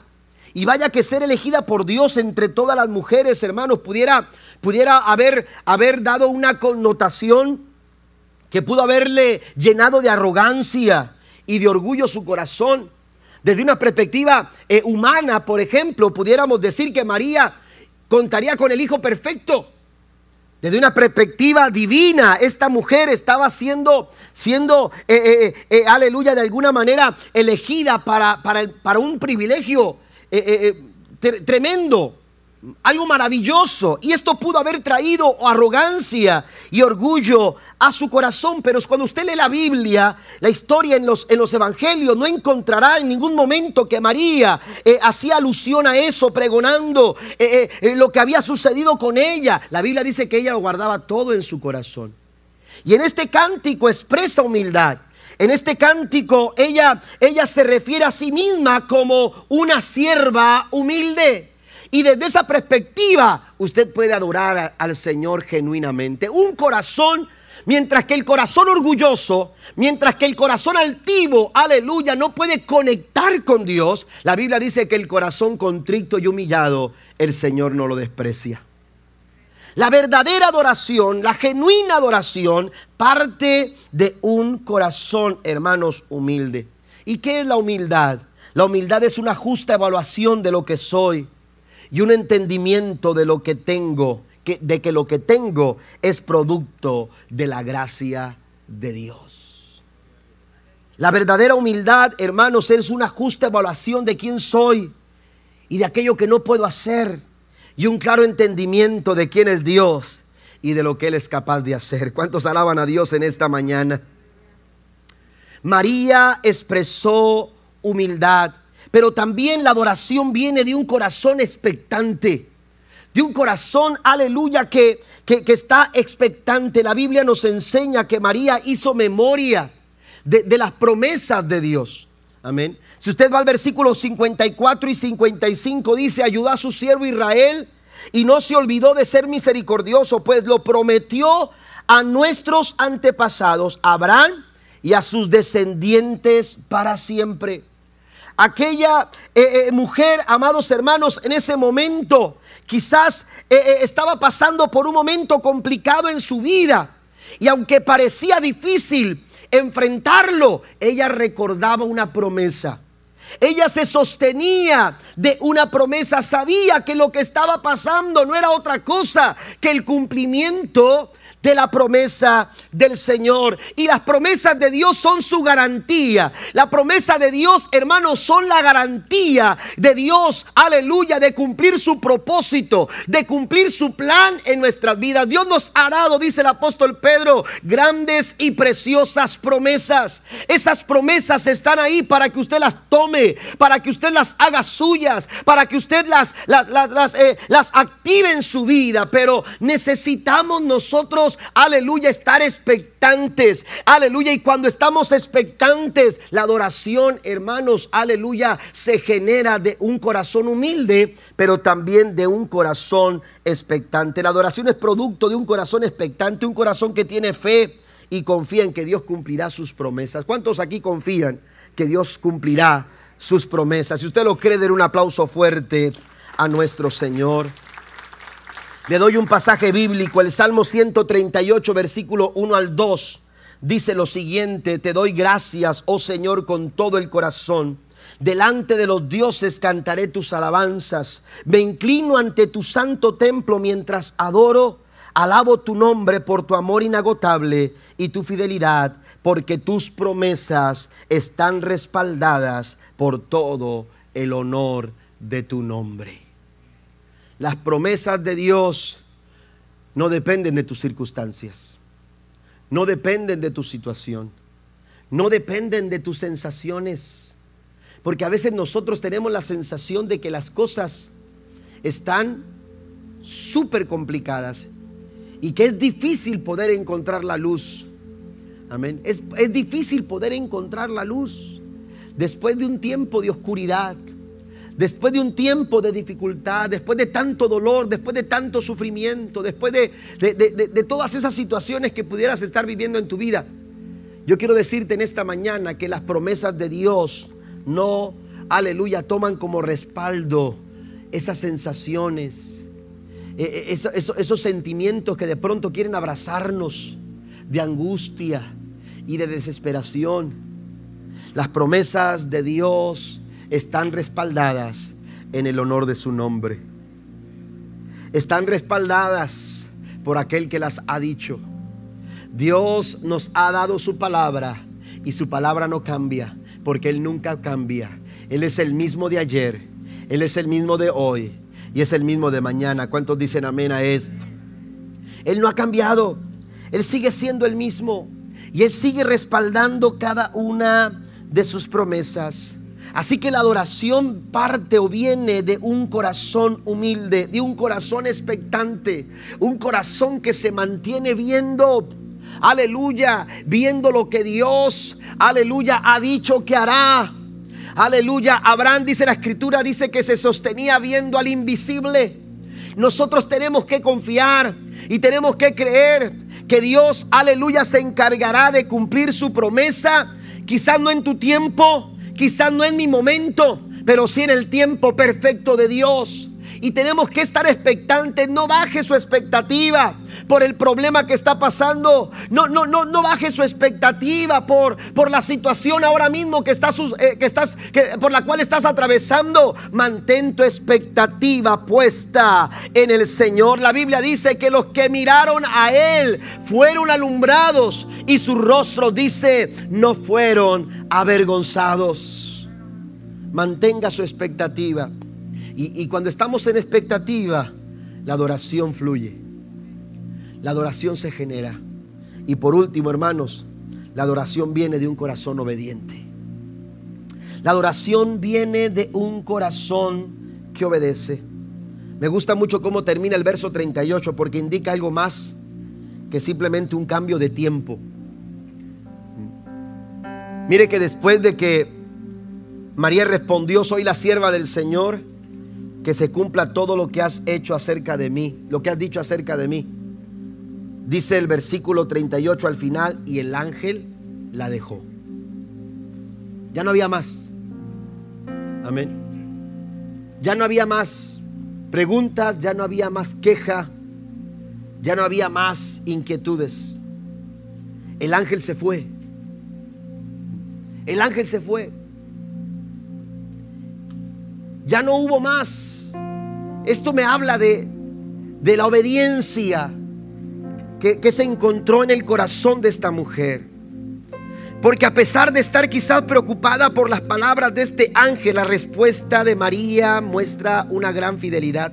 Y vaya que ser elegida por Dios entre todas las mujeres, hermanos, pudiera, pudiera haber, haber dado una connotación que pudo haberle llenado de arrogancia y de orgullo su corazón. Desde una perspectiva eh, humana, por ejemplo, pudiéramos decir que María contaría con el Hijo perfecto. Desde una perspectiva divina, esta mujer estaba siendo, siendo eh, eh, eh, aleluya, de alguna manera elegida para, para, para un privilegio tremendo. Algo maravilloso. Y esto pudo haber traído arrogancia y orgullo a su corazón. Pero cuando usted lee la Biblia, la historia en los, en los evangelios, no encontrará en ningún momento que María eh, hacía alusión a eso, pregonando eh, eh, lo que había sucedido con ella. La Biblia dice que ella lo guardaba todo en su corazón. Y en este cántico expresa humildad. En este cántico ella, ella se refiere a sí misma como una sierva humilde. Y desde esa perspectiva usted puede adorar al Señor genuinamente. Un corazón, mientras que el corazón orgulloso, mientras que el corazón altivo, aleluya, no puede conectar con Dios, la Biblia dice que el corazón contrito y humillado, el Señor no lo desprecia. La verdadera adoración, la genuina adoración, parte de un corazón, hermanos, humilde. ¿Y qué es la humildad? La humildad es una justa evaluación de lo que soy y un entendimiento de lo que tengo, que, de que lo que tengo es producto de la gracia de Dios. La verdadera humildad, hermanos, es una justa evaluación de quién soy y de aquello que no puedo hacer y un claro entendimiento de quién es Dios y de lo que Él es capaz de hacer. ¿Cuántos alaban a Dios en esta mañana? María expresó humildad pero también la adoración viene de un corazón expectante. De un corazón, aleluya, que, que, está expectante. La Biblia nos enseña que María hizo memoria de, de las promesas de Dios. Amén. Si usted va al versículo 54 y 55, dice, ayudó a su siervo Israel y no se olvidó de ser misericordioso, pues lo prometió a nuestros antepasados, Abraham y a sus descendientes para siempre aquella eh, eh, mujer, amados hermanos, en ese momento quizás eh, estaba pasando por un momento complicado en su vida. Y aunque parecía difícil enfrentarlo, ella recordaba una promesa. Ella se sostenía de una promesa, sabía que lo que estaba pasando no era otra cosa que el cumplimiento de la promesa del Señor. Y las promesas de Dios son su garantía. La promesa de Dios, hermanos, son la garantía de Dios, aleluya, de cumplir su propósito, de cumplir su plan en nuestras vidas. Dios nos ha dado, dice el apóstol Pedro, grandes y preciosas promesas. Esas promesas están ahí para que usted las tome, para que usted las haga suyas, para que usted las, las, las, las, eh, las active en su vida. Pero necesitamos nosotros aleluya, estar expectantes, aleluya. Y cuando estamos expectantes, la adoración, hermanos, aleluya, se genera de un corazón humilde, pero también de un corazón expectante. La adoración es producto de un corazón expectante, un corazón que tiene fe y confía en que Dios cumplirá sus promesas. ¿Cuántos aquí confían que Dios cumplirá sus promesas? Si usted lo cree, den un aplauso fuerte a nuestro Señor. Le doy un pasaje bíblico, el Salmo 138, versículo 1 al 2. Dice lo siguiente, te doy gracias, oh Señor, con todo el corazón. Delante de los dioses cantaré tus alabanzas. Me inclino ante tu santo templo mientras adoro. Alabo tu nombre por tu amor inagotable y tu fidelidad, porque tus promesas están respaldadas por todo el honor de tu nombre. Las promesas de Dios no dependen de tus circunstancias, no dependen de tu situación, no dependen de tus sensaciones. Porque a veces nosotros tenemos la sensación de que las cosas están súper complicadas y que es difícil poder encontrar la luz. Amén. Es, es, difícil poder encontrar la luz después de un tiempo de oscuridad, después de un tiempo de dificultad, después de tanto dolor, después de tanto sufrimiento, después de, todas esas situaciones que pudieras estar viviendo en tu vida, yo quiero decirte en esta mañana que las promesas de Dios no, aleluya, toman como respaldo esas sensaciones, e, e, esos, esos sentimientos que de pronto quieren abrazarnos de angustia y de desesperación. Las promesas de Dios están respaldadas en el honor de su nombre. Están respaldadas por aquel que las ha dicho. Dios nos ha dado su palabra y su palabra no cambia porque Él nunca cambia. Él es el mismo de ayer, Él es el mismo de hoy y es el mismo de mañana. ¿Cuántos dicen amén a esto? Él no ha cambiado. Él sigue siendo el mismo. Y Él sigue respaldando cada una de sus promesas. Así que la adoración parte o viene de un corazón humilde, de un corazón expectante, un corazón que se mantiene viendo, aleluya, viendo lo que Dios, aleluya, ha dicho que hará. Aleluya, Abraham dice la escritura, dice que se sostenía viendo al invisible. Nosotros tenemos que confiar y tenemos que creer que Dios, aleluya, se encargará de cumplir su promesa. Quizás no en tu tiempo, quizás no en mi momento, pero sí en el tiempo perfecto de Dios y tenemos que estar expectantes. No baje su expectativa por el problema que está pasando. No, no, no, no baje su expectativa por, por la situación ahora mismo que estás, eh, que estás, que, por la cual estás atravesando. Mantén tu expectativa puesta en el Señor. La Biblia dice que los que miraron a Él fueron alumbrados y sus rostros, dice, no fueron avergonzados. Mantenga su expectativa. Y, cuando estamos en expectativa, la adoración fluye. La adoración se genera. Y por último, hermanos, la adoración viene de un corazón obediente. La adoración viene de un corazón que obedece. Me gusta mucho cómo termina el verso 38 porque indica algo más que simplemente un cambio de tiempo. Mire que después de que María respondió, soy la sierva del Señor, que se cumpla todo lo que has hecho acerca de mí, lo que has dicho acerca de mí. Dice el versículo 38 al final, y el ángel la dejó. Ya no había más. Amén. Ya no había más preguntas, ya no había más queja, ya no había más inquietudes. El ángel se fue. El ángel se fue. Ya no hubo más esto me habla de, de la obediencia que, que se encontró en el corazón de esta mujer. Porque a pesar de estar quizás preocupada por las palabras de este ángel, la respuesta de María muestra una gran fidelidad.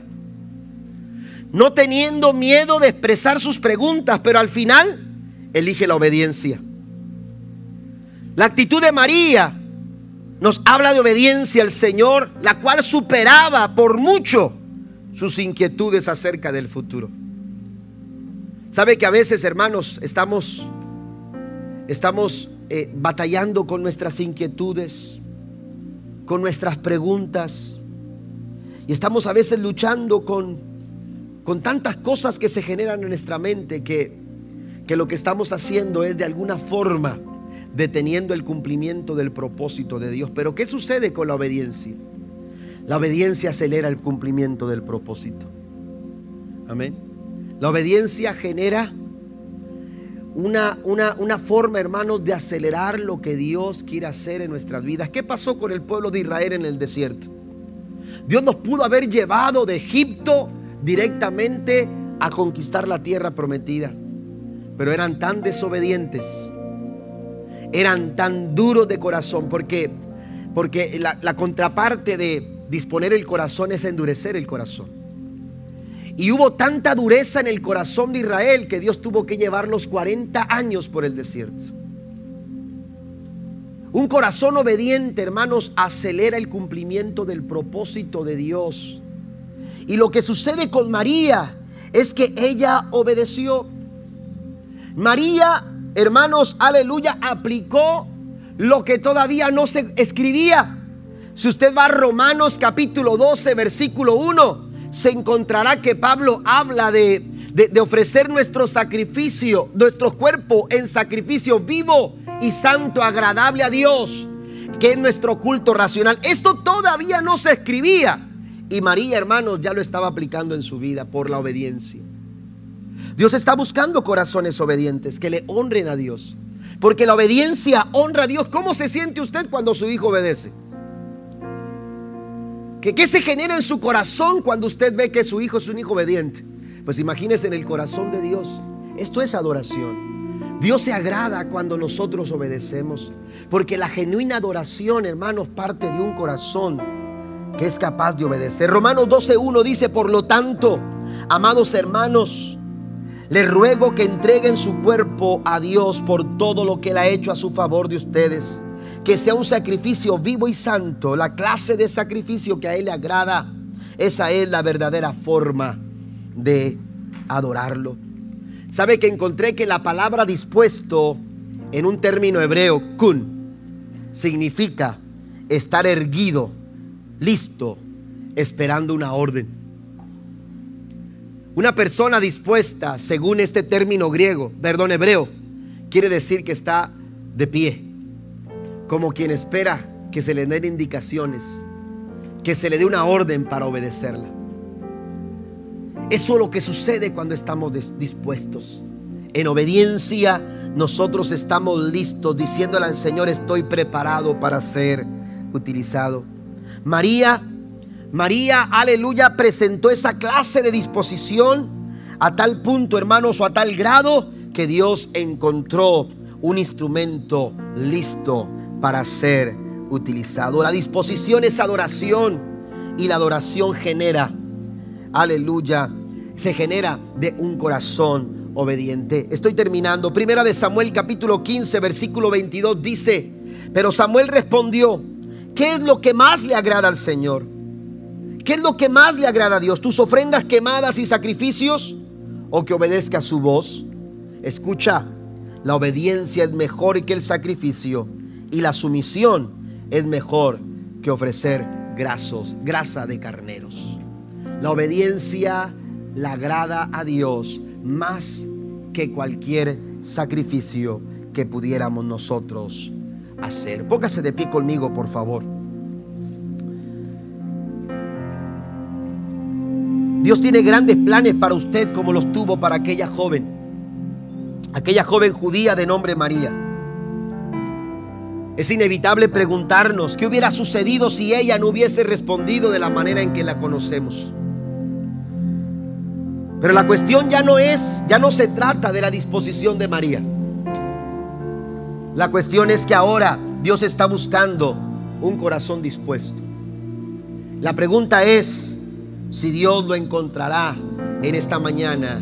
No teniendo miedo de expresar sus preguntas, pero al final elige la obediencia. La actitud de María nos habla de obediencia al Señor, la cual superaba por mucho sus inquietudes acerca del futuro. Sabe que a veces, hermanos, estamos, estamos eh, batallando con nuestras inquietudes, con nuestras preguntas, y estamos a veces luchando con, con tantas cosas que se generan en nuestra mente que, que lo que estamos haciendo es de alguna forma deteniendo el cumplimiento del propósito de Dios. Pero ¿qué sucede con la obediencia? La obediencia acelera el cumplimiento del propósito. Amén. La obediencia genera una, una, una, forma, hermanos, de acelerar lo que Dios quiere hacer en nuestras vidas. ¿Qué pasó con el pueblo de Israel en el desierto? Dios nos pudo haber llevado de Egipto directamente a conquistar la tierra prometida. Pero eran tan desobedientes, eran tan duros de corazón, porque, porque la contraparte de, disponer el corazón es endurecer el corazón. Y hubo tanta dureza en el corazón de Israel que Dios tuvo que llevarlos 40 años por el desierto. Un corazón obediente, hermanos, acelera el cumplimiento del propósito de Dios. Y lo que sucede con María es que ella obedeció. María, hermanos, aleluya, aplicó lo que todavía no se escribía. Si usted va a Romanos capítulo 12, versículo 1, se encontrará que Pablo habla de, de, ofrecer nuestro sacrificio, nuestro cuerpo en sacrificio vivo y santo, agradable a Dios, que es nuestro culto racional. Esto todavía no se escribía. Y María, hermanos, ya lo estaba aplicando en su vida por la obediencia. Dios está buscando corazones obedientes que le honren a Dios. Porque la obediencia honra a Dios. ¿Cómo se siente usted cuando su hijo obedece? ¿Qué, se genera en su corazón cuando usted ve que su hijo es un hijo obediente? Pues imagínese en el corazón de Dios. Esto es adoración. Dios se agrada cuando nosotros obedecemos. Porque la genuina adoración, hermanos, parte de un corazón que es capaz de obedecer. Romanos 12.1 dice, por lo tanto, amados hermanos, les ruego que entreguen su cuerpo a Dios por todo lo que Él ha hecho a su favor de ustedes. Que sea un sacrificio vivo y santo, la clase de sacrificio que a Él le agrada. Esa es la verdadera forma de adorarlo. ¿Sabe que encontré que la palabra dispuesto en un término hebreo, kun, significa estar erguido, listo, esperando una orden? Una persona dispuesta, según este término griego, perdón, hebreo, quiere decir que está de pie, como quien espera que se le den indicaciones, que se le dé una orden para obedecerla. Eso es lo que sucede cuando estamos dispuestos. En obediencia nosotros estamos listos diciéndole al Señor estoy preparado para ser utilizado. María, María, aleluya, presentó esa clase de disposición a tal punto, hermanos, o a tal grado que Dios encontró un instrumento listo para ser utilizado. La disposición es adoración y la adoración genera, aleluya, se genera de un corazón obediente. Estoy terminando. Primera de Samuel capítulo 15 versículo 22 dice, pero Samuel respondió, ¿qué es lo que más le agrada al Señor? ¿Qué es lo que más le agrada a Dios? ¿Tus ofrendas quemadas y sacrificios? ¿O que obedezca su voz? Escucha, la obediencia es mejor que el sacrificio y la sumisión es mejor que ofrecer grasos, grasa de carneros. La obediencia le agrada a Dios más que cualquier sacrificio que pudiéramos nosotros hacer. Póngase de pie conmigo, por favor. Dios tiene grandes planes para usted como los tuvo para aquella joven, aquella joven judía de nombre María. Es inevitable preguntarnos qué hubiera sucedido si ella no hubiese respondido de la manera en que la conocemos. Pero la cuestión ya no es, ya no se trata de la disposición de María. La cuestión es que ahora Dios está buscando un corazón dispuesto. La pregunta es si Dios lo encontrará en esta mañana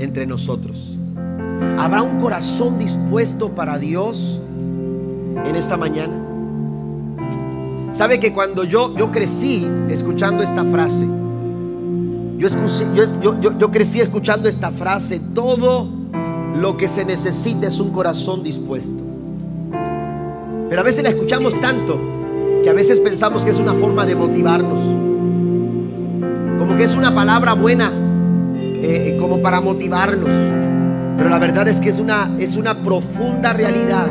entre nosotros. ¿Habrá un corazón dispuesto para Dios en esta mañana? ¿Sabe que cuando yo, yo crecí escuchando esta frase, yo, crecí escuchando esta frase, todo lo que se necesita es un corazón dispuesto. Pero a veces la escuchamos tanto que a veces pensamos que es una forma de motivarnos. Como que es una palabra buena, eh, como para motivarnos. Pero la verdad es que es una, es una profunda realidad.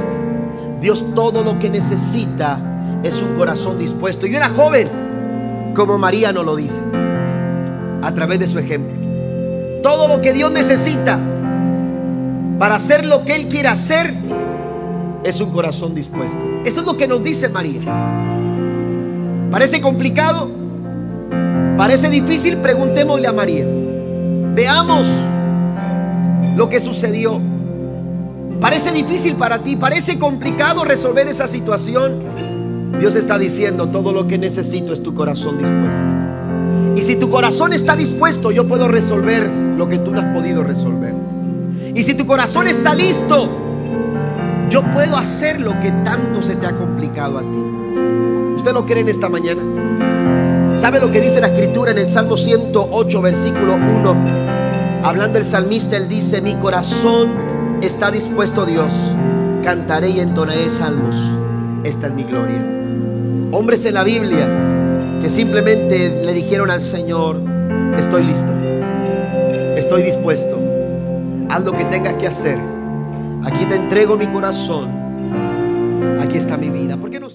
Dios todo lo que necesita es un corazón dispuesto. Yo era joven, como María nos lo dice a través de su ejemplo. Todo lo que Dios necesita para hacer lo que Él quiere hacer es un corazón dispuesto. Eso es lo que nos dice María. ¿Parece complicado? ¿Parece difícil? Preguntémosle a María. Veamos lo que sucedió. ¿Parece difícil para ti? ¿Parece complicado resolver esa situación? Dios está diciendo, todo lo que necesito es tu corazón dispuesto. Y si tu corazón está dispuesto, yo puedo resolver lo que tú no has podido resolver. Y si tu corazón está listo, yo puedo hacer lo que tanto se te ha complicado a ti. ¿Usted lo cree en esta mañana? ¿Sabe lo que dice la escritura en el Salmo 108, versículo 1? Hablando el salmista, él dice, mi corazón está dispuesto, Dios. Cantaré y entonaré salmos. Esta es mi gloria. Hombres en la Biblia que simplemente le dijeron al Señor, estoy listo, estoy dispuesto, haz lo que tengas que hacer, aquí te entrego mi corazón, aquí está mi vida. ¿Por qué no